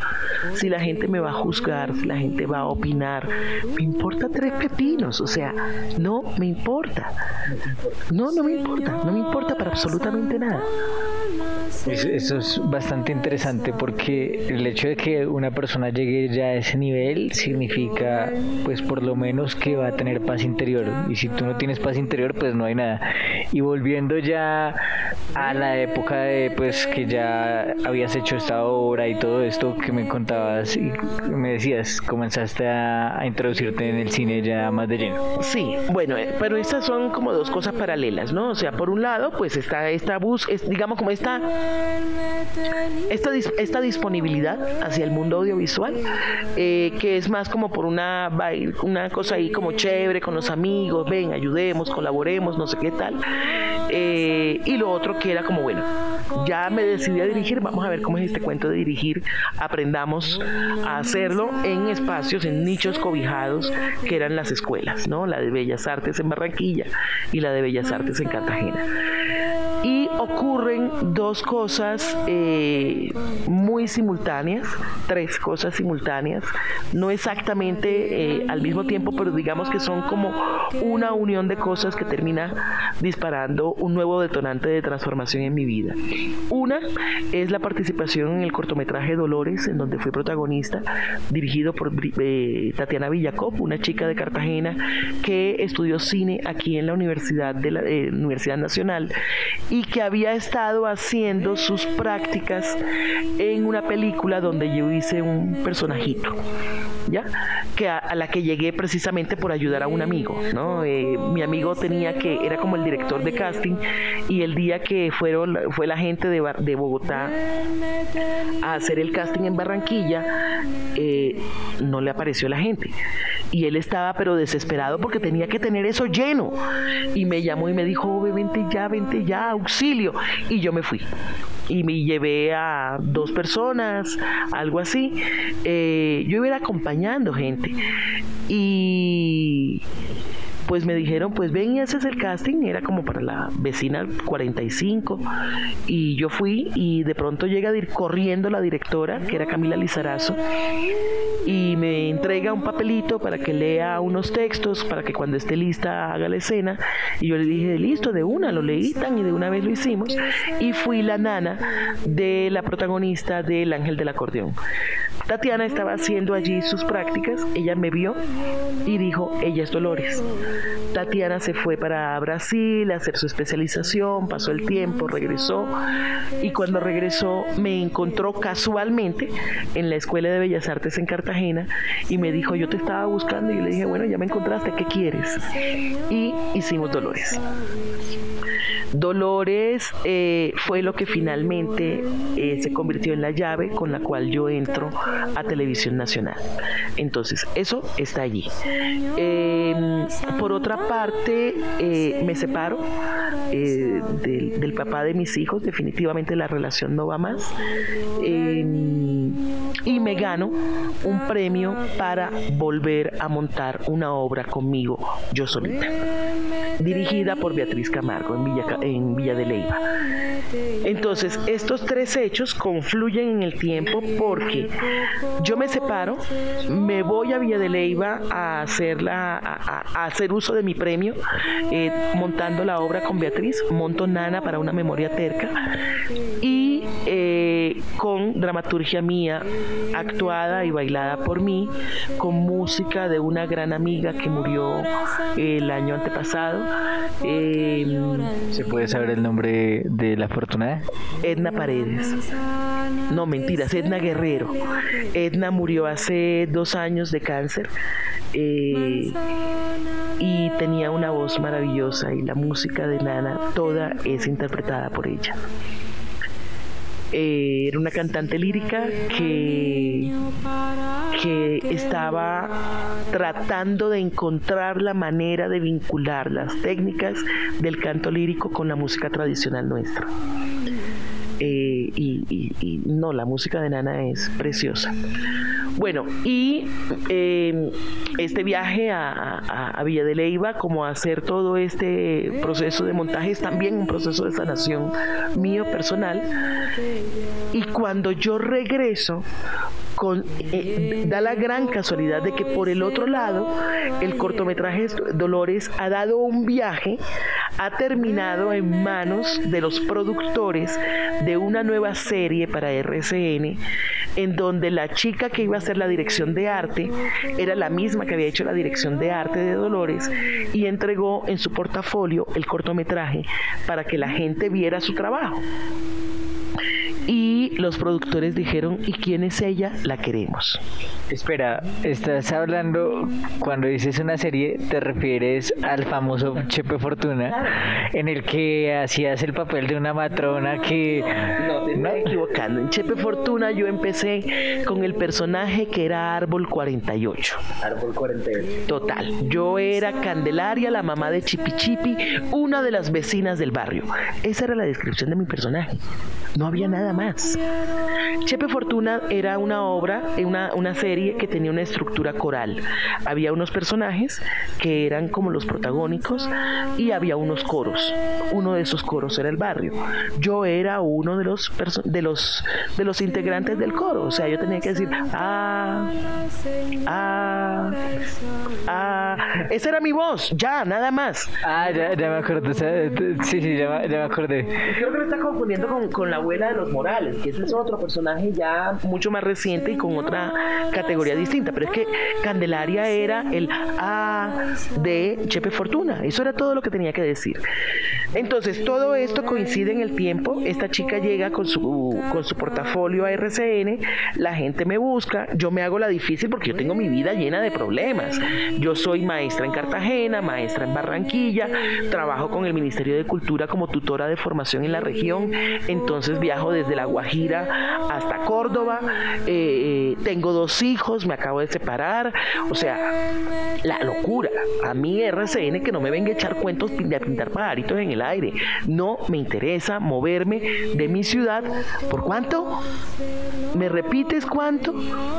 Si la gente me va a juzgar, si la gente va a opinar, me importa tres pepinos, o sea, no me importa. No, no me importa, no me importa para absolutamente nada. Eso es bastante interesante porque el hecho de que una persona llegue ya a ese nivel significa, pues por lo menos que va a tener paz interior. Y si tú no tienes paz interior, pues no hay nada. Y volviendo ya a la época de, pues que ya habías hecho esta obra y todo esto que me contabas y me decías, comenzaste a, introducirte en el cine ya más de lleno. Sí, bueno, eh, pero estas son como dos cosas paralelas, ¿no? O sea, por un lado, pues está esta bus, es, digamos como esta esta, esta disponibilidad hacia el mundo audiovisual, eh, que es más como por una, una cosa ahí como chévere con los amigos, ven, ayudemos, colaboremos, no sé qué tal. Eh, y lo otro que era como, bueno, ya me decidí a dirigir, vamos a ver cómo es este cuento de dirigir, aprendamos a hacerlo en espacios, en nichos cobijados que eran las escuelas, ¿no? La de Bellas Artes en Barranquilla y la de Bellas Artes en Cartagena. Y ocurren dos cosas eh, muy simultáneas, tres cosas simultáneas, no exactamente eh, al mismo tiempo, pero digamos que son como una unión de cosas que termina disparando un nuevo detonante de transformación en mi vida. Una es la participación en el cortometraje Dolores, en donde fui protagonista, dirigido por eh, Tatiana Villacop, una chica de Cartagena que estudió cine aquí en la Universidad, de la, Universidad Nacional y que había estado haciendo sus prácticas en una película donde yo hice un personajito, ¿ya? Que a, la que llegué precisamente por ayudar a un amigo, ¿no? Eh, mi amigo tenía que, era como el director de casting y el día que fueron, fue la gente de, de Bogotá a hacer el casting en Barranquilla, eh, no le apareció la gente. y él estaba pero desesperado porque tenía que tener eso lleno. Y me llamó y me dijo, vente ya, vente ya, auxilio. Y yo me fui y me llevé a dos personas, algo así. Eh, yo iba acompañando gente y pues me dijeron, pues ven y haces el casting, era como para la vecina 45, y yo fui y de pronto llega corriendo la directora, que era Camila Lizarazo, y me entrega un papelito para que lea unos textos, para que cuando esté lista haga la escena, y yo le dije, listo, de una, lo leí tan y de una vez lo hicimos, y fui la nana de la protagonista del Ángel del Acordeón. Tatiana estaba haciendo allí sus prácticas, ella me vio y dijo, ella es Dolores. Tatiana se fue para Brasil a hacer su especialización, pasó el tiempo, regresó y cuando regresó me encontró casualmente en la Escuela de Bellas Artes en Cartagena y me dijo, yo te estaba buscando y le dije, bueno, ya me encontraste, ¿qué quieres? Y hicimos Dolores. Dolores eh, fue lo que finalmente eh, se convirtió en la llave con la cual yo entro a Televisión Nacional. Entonces, eso está allí. Em, por otra parte, eh, me separo del, del, papá de mis hijos, definitivamente la relación no va más. Y me gano un premio para volver a montar una obra conmigo, yo solita, dirigida por Beatriz Camargo en Villa, en Villa de Leiva. Entonces, estos tres hechos confluyen en el tiempo porque yo me separo, me voy a Villa de Leiva a, hacerla, a, hacer uso de mi premio, eh, montando la obra con Beatriz, monto Nana para una memoria terca y eh, con dramaturgia mía, actuada y bailada por mí, con música de una gran amiga que murió el año antepasado. Em, ¿Se puede saber el nombre de la afortunada? Edna Paredes. No, mentiras, Edna Guerrero. Edna murió hace dos años de cáncer. Eh, y tenía una voz maravillosa y la música de Nana toda es interpretada por ella. Eh, era una cantante lírica que, que estaba tratando de encontrar la manera de vincular las técnicas del canto lírico con la música tradicional nuestra. Eh, y, no, la música de Nana es preciosa. Bueno, y eh, este viaje a, a, Villa de Leiva, como hacer todo este proceso de montaje, es también un proceso de sanación mío personal. Y cuando yo regreso, eh, da la gran casualidad de que por el otro lado, el cortometraje Dolores ha dado un viaje, ha terminado en manos de los productores de una nueva serie para RCN, en donde la chica que iba a hacer la dirección de arte era la misma que había hecho la dirección de arte de Dolores y entregó en su portafolio el cortometraje para que la gente viera su trabajo y los productores dijeron, ¿y quién es ella? La queremos. Espera, estás hablando, cuando dices una serie, te refieres al famoso Chepe Fortuna, en el que hacías el papel de una matrona que... No, te estoy equivocando. En Chepe Fortuna yo empecé con el personaje que era Árbol 48. Árbol 48. Total. Yo era Candelaria, la mamá de Chipi Chipi, una de las vecinas del barrio. Esa era la descripción de mi personaje. No había nada más. Chepe Fortuna era una obra, una, una serie que tenía una estructura coral. Había unos personajes que eran como los protagónicos y había unos coros. Uno de esos coros era el barrio. Yo era uno de los de los de los integrantes del coro. O sea, yo tenía que decir ah, ah, ah. Esa era mi voz, ya, nada más. Ah, ya, me acuerdo. sí, sí, ya, me acordé. Creo que me está confundiendo con, con la abuela de los Morales, ese es otro personaje ya mucho más reciente y con otra categoría distinta. Pero es que Candelaria era el A de Chepe Fortuna. Eso era todo lo que tenía que decir. Entonces, todo esto coincide en el tiempo. Esta chica llega con su, con su portafolio a RCN, la gente me busca, yo me hago la difícil porque yo tengo mi vida llena de problemas. Yo soy maestra en Cartagena, maestra en Barranquilla, trabajo con el Ministerio de Cultura como tutora de formación en la región. Entonces, viajo desde La Guajira hasta Córdoba, eh, tengo dos hijos, me acabo de separar, o sea, la locura. A mí RCN que no me venga a echar cuentos de pintar pajaritos en el aire. No me interesa moverme de mi ciudad. ¿Por cuánto? ¿Me repites cuánto?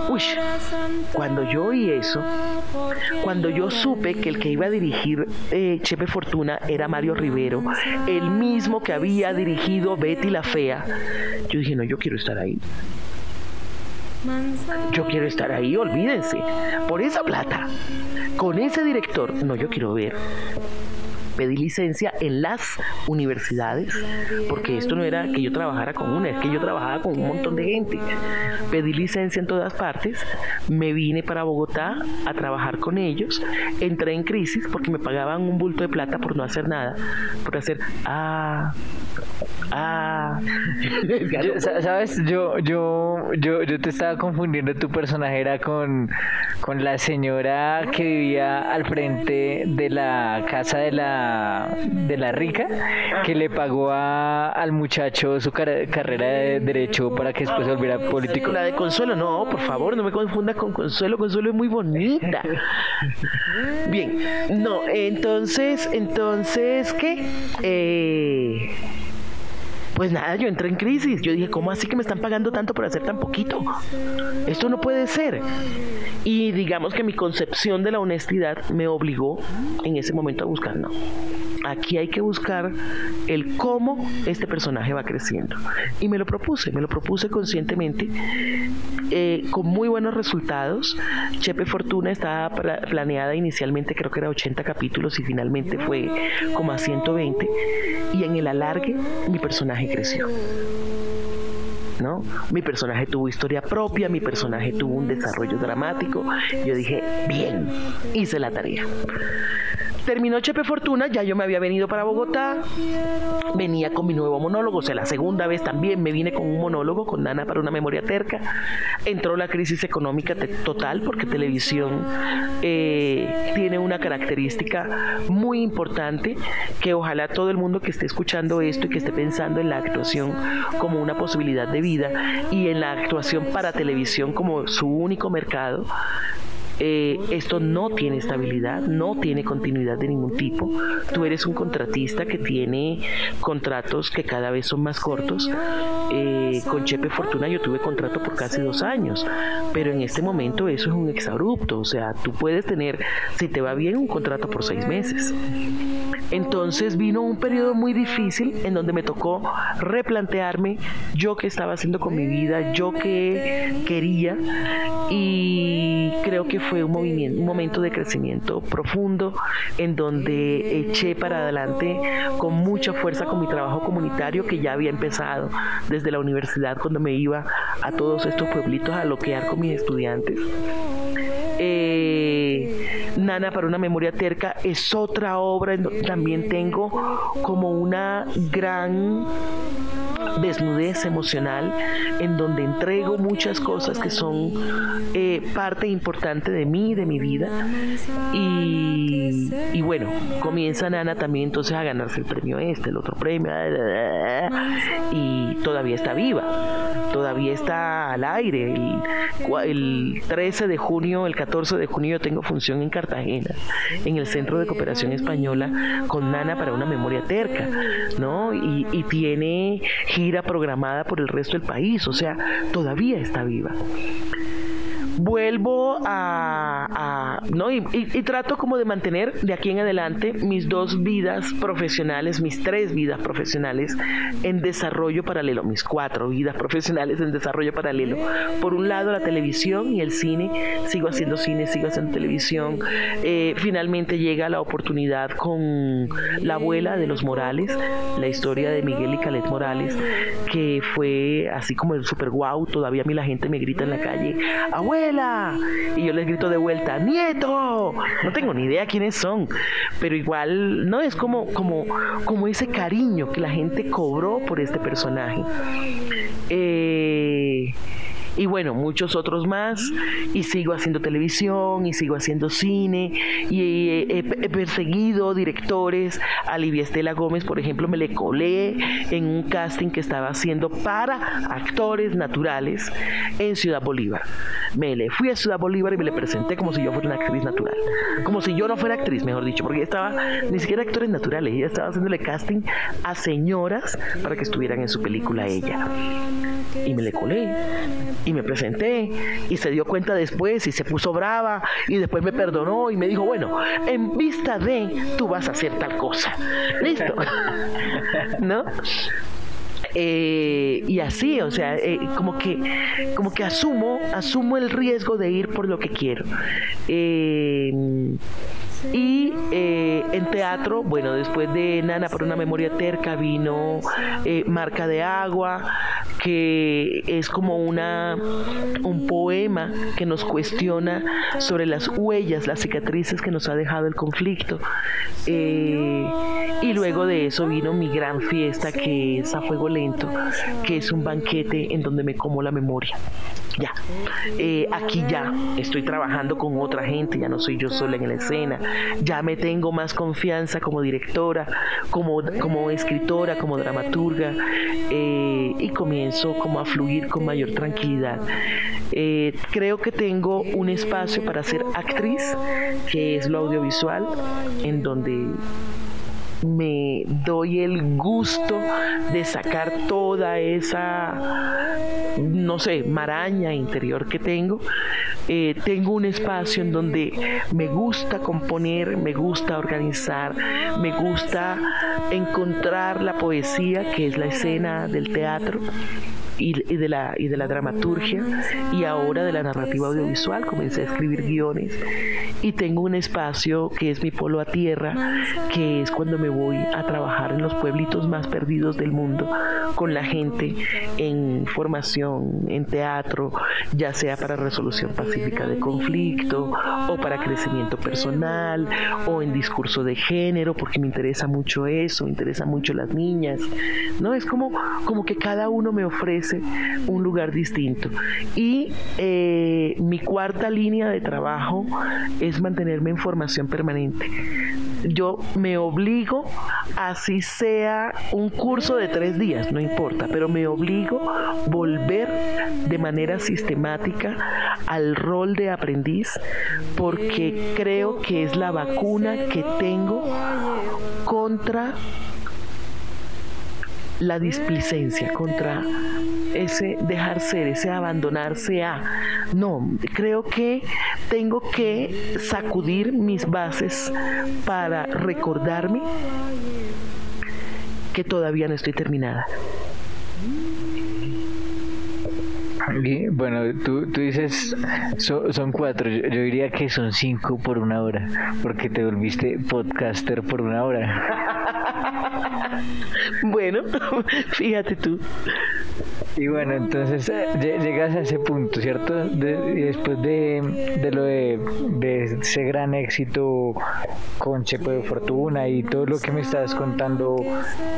Uy, cuando yo oí eso, cuando yo supe que el que iba a dirigir eh, Chepe Fortuna era Mario Rivero, el mismo que había dirigido Betty la Fea, yo dije, no, yo quiero estar ahí. Yo quiero estar ahí, olvídense. Por esa plata, con ese director, no, yo quiero ver pedí licencia en las universidades, porque esto no era que yo trabajara con una, es que yo trabajaba con un montón de gente. Pedí licencia en todas partes, me vine para Bogotá a trabajar con ellos, entré en crisis porque me pagaban un bulto de plata por no hacer nada, por hacer, ah, ah. Sabes, yo, yo, yo, yo te estaba confundiendo, tu personaje era con, con la señora que vivía al frente de la casa de la de la rica que le pagó al muchacho su carrera de derecho para que después se volviera político. La de Consuelo, no, por favor, no me confundas con Consuelo. Consuelo es muy bonita. Bien, no, entonces, entonces, ¿qué? Eh pues nada, yo entré en crisis. Yo dije, ¿cómo así que me están pagando tanto por hacer tan poquito? Esto no puede ser. Y digamos que mi concepción de la honestidad me obligó en ese momento a buscar, no. Aquí hay que buscar el cómo este personaje va creciendo. Y me lo propuse, me lo propuse conscientemente, eh, con muy buenos resultados. Chepe Fortuna estaba planeada inicialmente, creo que era 80 capítulos y finalmente fue como a 120. Y en el alargue, mi personaje creció. ¿No? Mi personaje tuvo historia propia, mi personaje tuvo un desarrollo dramático. Yo dije, bien, hice la tarea. Terminó Chepe Fortuna, ya yo me había venido para Bogotá, venía con mi nuevo monólogo, o sea, la segunda vez también me vine con un monólogo, con Nana para una memoria terca. Entró la crisis económica total porque televisión eh, tiene una característica muy importante que ojalá todo el mundo que esté escuchando esto y que esté pensando en la actuación como una posibilidad de vida y en la actuación para televisión como su único mercado, eh, esto no tiene estabilidad, no tiene continuidad de ningún tipo. Tú eres un contratista que tiene contratos que cada vez son más cortos. Eh, con Chepe Fortuna yo tuve contrato por casi dos años, pero en este momento eso es un exabrupto. O sea, tú puedes tener, si te va bien, un contrato por seis meses. Entonces vino un periodo muy difícil en donde me tocó replantearme yo qué estaba haciendo con mi vida, yo qué quería y creo que fue un, movimiento, un momento de crecimiento profundo en donde eché para adelante con mucha fuerza con mi trabajo comunitario que ya había empezado desde la universidad cuando me iba a todos estos pueblitos a loquear con mis estudiantes. Eh, Nana para una memoria terca es otra obra también tengo como una gran desnudez emocional en donde entrego muchas cosas que son eh, parte importante de mí, de mi vida. Y, bueno, comienza Nana también entonces a ganarse el premio este, el otro premio, y todavía está viva, todavía está al aire. El, el 13 de junio, el 14 de junio yo tengo función en Cartagena, en el Centro de Cooperación Española, con Nana para una memoria terca, ¿no? Y, y tiene gira programada por el resto del país, o sea, todavía está viva vuelvo a, ¿no? Y, trato como de mantener de aquí en adelante mis dos vidas profesionales, mis tres vidas profesionales en desarrollo paralelo, mis cuatro vidas profesionales en desarrollo paralelo. Por un lado la televisión y el cine, sigo haciendo cine, sigo haciendo televisión. Eh, finalmente llega la oportunidad con la abuela de los Morales, la historia de Miguel y Calet Morales, que fue así como el super guau, todavía a mí la gente me grita en la calle, abuela y yo les grito de vuelta, ¡Nieto! No tengo ni idea quiénes son, pero igual, ¿no? Es como, como, como ese cariño que la gente cobró por este personaje. Eh, y bueno, muchos otros más. Y sigo haciendo televisión y sigo haciendo cine y he, he perseguido directores. A Livia Estela Gómez, por ejemplo, me le colé en un casting que estaba haciendo para actores naturales en Ciudad Bolívar. Me le fui a Ciudad Bolívar y me le presenté como si yo fuera una actriz natural. Como si yo no fuera actriz, mejor dicho, porque estaba ni siquiera actores naturales, ella estaba haciéndole casting a señoras para que estuvieran en su película ella. Y me le colé y me presenté y se dio cuenta después y se puso brava y después me perdonó y me dijo, bueno, en vista de tú vas a hacer tal cosa. Listo. ¿No? Eh, y así, o sea, eh, como que como que asumo, asumo el riesgo de ir por lo que quiero. Eh, y eh, en teatro, bueno, después de Nana por una memoria terca vino eh, Marca de Agua, que es como una un poema que nos cuestiona sobre las huellas, las cicatrices que nos ha dejado el conflicto. Eh, y luego de eso vino mi gran fiesta que es a fuego lento, que es un banquete en donde me como la memoria ya, eh, aquí ya estoy trabajando con otra gente, ya no soy yo sola en la escena, ya me tengo más confianza como directora, como, como escritora, como dramaturga eh, y comienzo como a fluir con mayor tranquilidad. Eh, creo que tengo un espacio para ser actriz, que es lo audiovisual, en donde me doy el gusto de sacar toda esa, no sé, maraña interior que tengo. Eh, tengo un espacio en donde me gusta componer, me gusta organizar, me gusta encontrar la poesía que es la escena del teatro y, de la, y de la dramaturgia y ahora de la narrativa audiovisual. Comencé a escribir guiones y tengo un espacio que es mi polo a tierra, que es cuando me voy a trabajar en los pueblitos más perdidos del mundo con la gente en formación, en teatro, ya sea para resolución pacífica de conflicto o para crecimiento personal o en discurso de género, porque me interesa mucho eso, me interesa mucho las niñas. ¿no? Es como, como que cada uno me ofrece un lugar distinto. Y eh, mi cuarta línea de trabajo es mantenerme en formación permanente. Yo me obligo, así sea un curso de tres días, no importa, pero me obligo volver de manera sistemática al rol de aprendiz porque creo que es la vacuna que tengo contra la displicencia, contra ese dejar ser, ese abandonarse a. No, creo que tengo que sacudir mis bases para recordarme que todavía no estoy terminada. Bueno, tú, tú dices son cuatro, yo, diría que son cinco por una hora, porque te volviste podcaster por una hora. bueno, fíjate tú. Y bueno, entonces eh, llegas a ese punto, ¿cierto? y después de, de lo de, de, ese gran éxito con Chepo de Fortuna y todo lo que me estás contando,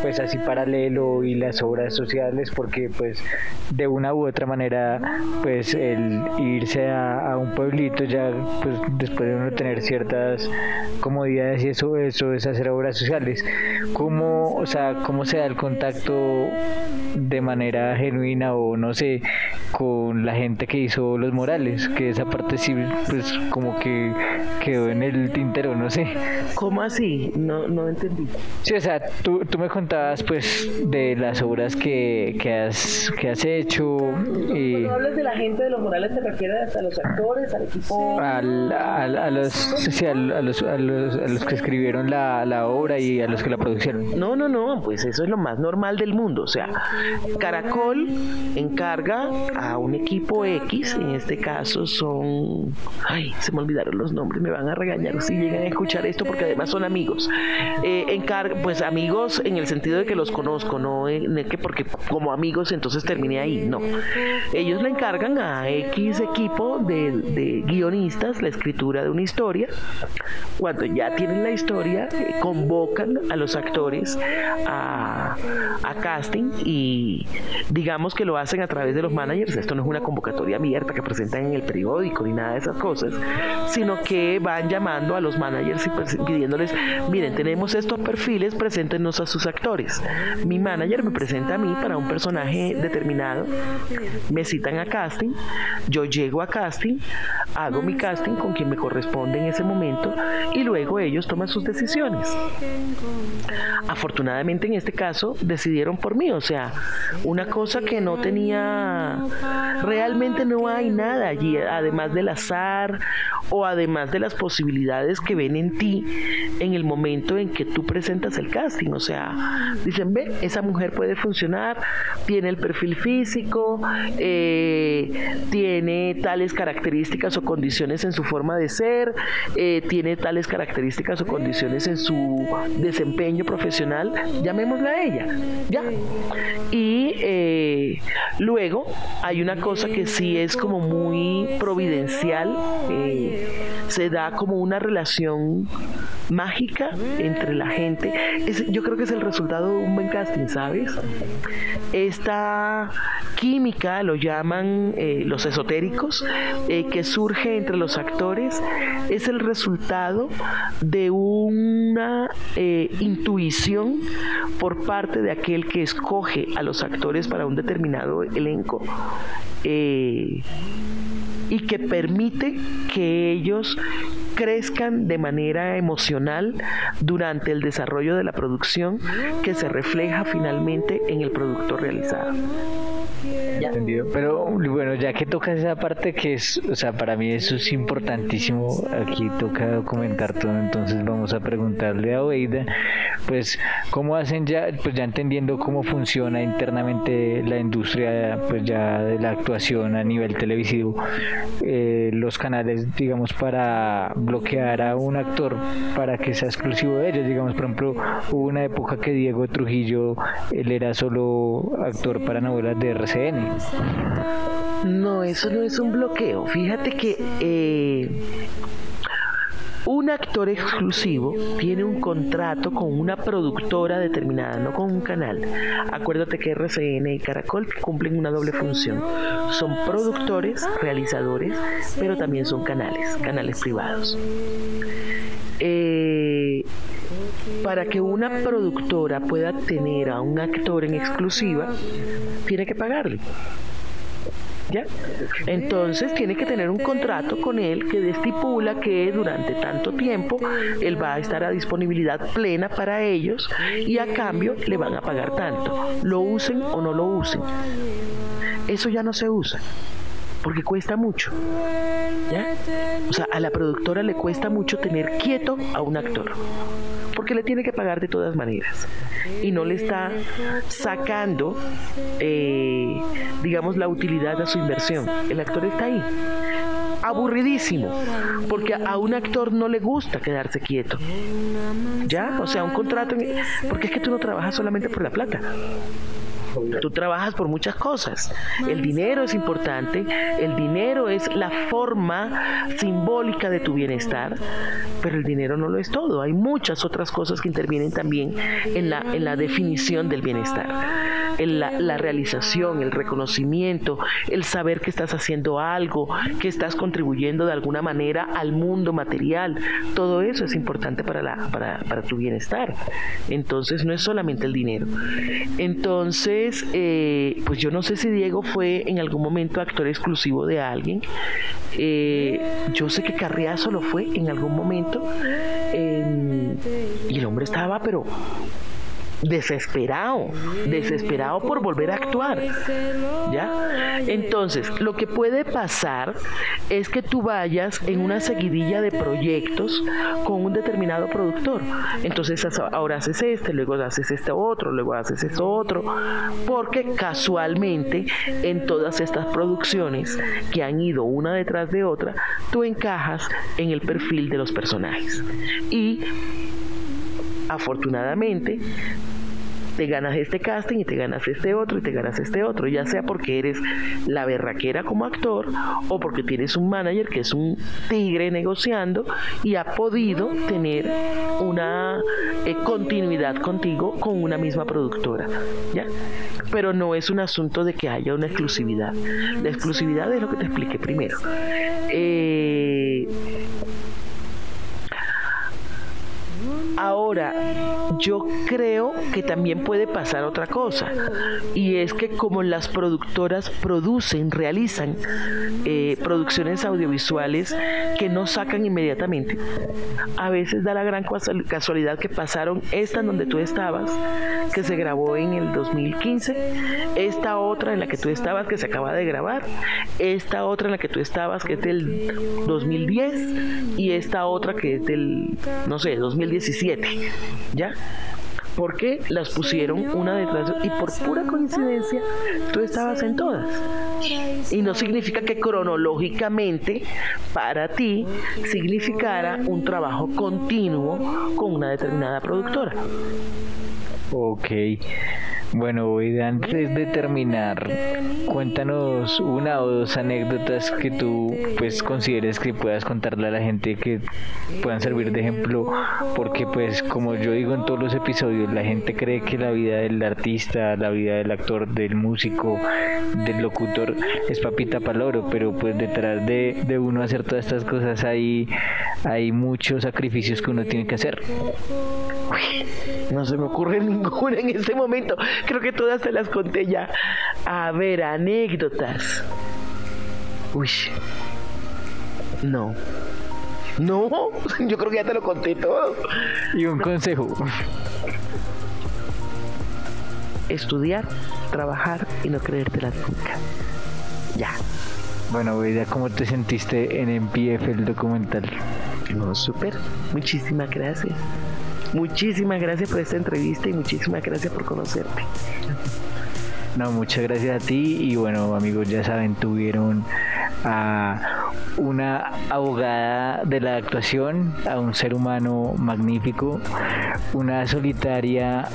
pues así paralelo y las obras sociales, porque pues de una u otra manera, pues el irse a, un pueblito ya, pues después de uno tener ciertas comodidades y eso, eso es hacer obras sociales. ¿Cómo, o sea, cómo se da el contacto de manera genuina? O no sé, con la gente que hizo Los Morales, que esa parte sí, pues como que quedó en el tintero, no sé. ¿Cómo así? No, no entendí. Sí, o sea, tú, tú me contabas pues de las obras que, que, has, que has hecho. Y... Cuando hablas de la gente de Los Morales, ¿te refieres a los actores, al equipo? Al, a, los, sí, a, los, a, los, a los que escribieron la, la obra y a los que la produjeron. No, no, no, pues eso es lo más normal del mundo. O sea, Caracol encarga a un equipo X, en este caso son, ay, se me olvidaron los nombres, me van a regañar si llegan a escuchar esto porque además son amigos. Eh, encarga, pues amigos en el sentido de que los conozco, no de que porque como amigos entonces terminé ahí, no. Ellos le encargan a X equipo de, de guionistas la escritura de una historia. Cuando ya tienen la historia, eh, convocan a los actores a, a casting y digamos que lo hacen a través de los managers. Esto no es una convocatoria abierta que presentan en el periódico ni nada de esas cosas, sino que van llamando a los managers y pidiéndoles, miren, tenemos estos perfiles, preséntenos a sus actores. Mi manager me presenta a mí para un personaje determinado, me citan a casting, yo llego a casting, hago mi casting con quien me corresponde en ese momento y luego ellos toman sus decisiones. Afortunadamente en este caso decidieron por mí, o sea, una cosa que no tenía, realmente no hay nada allí, además del azar o además de las posibilidades que ven en ti en el momento en que tú presentas el casting, o sea, dicen, ve, esa mujer puede funcionar, tiene el perfil físico, eh, tiene tales características o condiciones en su forma de ser, eh, tiene tales características o condiciones en su desempeño profesional, llamémosla a ella, ya. Y eh, luego hay una cosa que sí es como muy providencial, eh, se da como una relación mágica entre la gente. yo creo que es el resultado de un buen casting, ¿sabes? Esta química, lo llaman eh, los esotéricos, que surge entre los actores, es el resultado de una intuición por parte de aquel que escoge a los actores para un determinado elenco eh, y que permite que ellos crezcan de manera emocional durante el desarrollo de la producción que se refleja finalmente en el producto realizado. Entendido. Pero bueno, ya que tocas esa parte que es, o sea, para mí eso es importantísimo. Aquí toca documentar todo, entonces vamos a preguntarle a Oeida, pues, cómo hacen ya, pues ya entendiendo cómo funciona internamente la industria, pues ya de la actuación a nivel televisivo, eh, los canales, digamos, para bloquear a un actor para que sea exclusivo de ellos. Digamos, por ejemplo, hubo una época que Diego Trujillo, él era solo actor para novelas de RCN no, eso no es un bloqueo. Fíjate que eh, un actor exclusivo tiene un contrato con una productora determinada, no con un canal. Acuérdate que RCN y Caracol cumplen una doble función. Son productores, realizadores, pero también son canales, canales privados. Eh, para que una productora pueda tener a un actor en exclusiva, tiene que pagarle. ¿Ya? Entonces tiene que tener un contrato con él que estipula que durante tanto tiempo él va a estar a disponibilidad plena para ellos y a cambio le van a pagar tanto, lo usen o no lo usen. Eso ya no se usa porque cuesta mucho. ¿ya? O sea, a la productora le cuesta mucho tener quieto a un actor, porque le tiene que pagar de todas maneras y no le está sacando, eh, digamos, la utilidad a su inversión. El actor está ahí aburridísimo, porque a un actor no le gusta quedarse quieto. ¿Ya? O sea, un contrato, porque es que tú no trabajas solamente por la plata. Tú trabajas por muchas cosas. El dinero es importante, el dinero es la forma simbólica de tu bienestar, pero el dinero no lo es todo. Hay muchas otras cosas que intervienen también en la, en la definición del bienestar. En la, la realización, el reconocimiento, el saber que estás haciendo algo, que estás contribuyendo de alguna manera al mundo material. Todo eso es importante para, la, para, para tu bienestar. Entonces no es solamente el dinero. Entonces, eh, pues yo no sé si Diego fue en algún momento actor exclusivo de alguien. Eh, yo sé que Carriazo lo fue en algún momento. y el hombre estaba, pero desesperado, desesperado por volver a actuar. ¿Ya? Entonces, lo que puede pasar es que tú vayas en una seguidilla de proyectos con un determinado productor. Entonces, ahora haces este, luego haces este otro, luego haces esto otro, porque casualmente en todas estas producciones que han ido una detrás de otra, tú encajas en el perfil de los personajes. Y afortunadamente te ganas este casting y te ganas este otro y te ganas este otro, ya sea porque eres la berraquera como actor o porque tienes un manager que es un tigre negociando y ha podido tener una eh, continuidad contigo con una misma productora, ¿ya? Pero no es un asunto de que haya una exclusividad. La exclusividad es lo que te expliqué primero. Eh, Ahora, yo creo que también puede pasar otra cosa, y es que como las productoras producen, realizan eh, producciones audiovisuales que no sacan inmediatamente, a veces da la gran casualidad que pasaron esta en donde tú estabas, que se grabó en el 2015, esta otra en la que tú estabas que se acaba de grabar, esta otra en la que tú estabas que es del 2010 y esta otra que es del, no sé, 2017 ¿Ya? Porque las pusieron una detrás y por pura coincidencia tú estabas en todas. Y no significa que cronológicamente para ti significara un trabajo continuo con una determinada productora. Ok. Bueno, y antes de terminar, cuéntanos una o dos anécdotas que tú pues consideres que puedas contarle a la gente que puedan servir de ejemplo, porque pues como yo digo en todos los episodios, la gente cree que la vida del artista, la vida del actor, del músico, del locutor es papita paloro, pero pues detrás de, de uno hacer todas estas cosas hay, hay muchos sacrificios que uno tiene que hacer. no se me ocurre ninguna en este momento. Creo que todas se las conté ya. A ver, anécdotas. Uy. No. No, yo creo que ya te lo conté todo. Y un consejo. Estudiar, trabajar y no creértela nunca. Ya. Bueno, Veida, ¿cómo te sentiste en MPF el documental? No, súper. Muchísimas gracias. Muchísimas gracias por esta entrevista y muchísimas gracias por conocerte. No, muchas gracias a ti y bueno amigos ya saben tuvieron a una abogada de la actuación, a un ser humano magnífico, una solitaria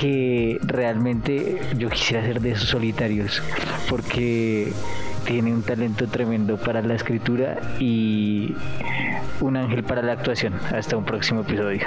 que realmente yo quisiera ser de esos solitarios porque tiene un talento tremendo para la escritura y un ángel para la actuación. Hasta un próximo episodio.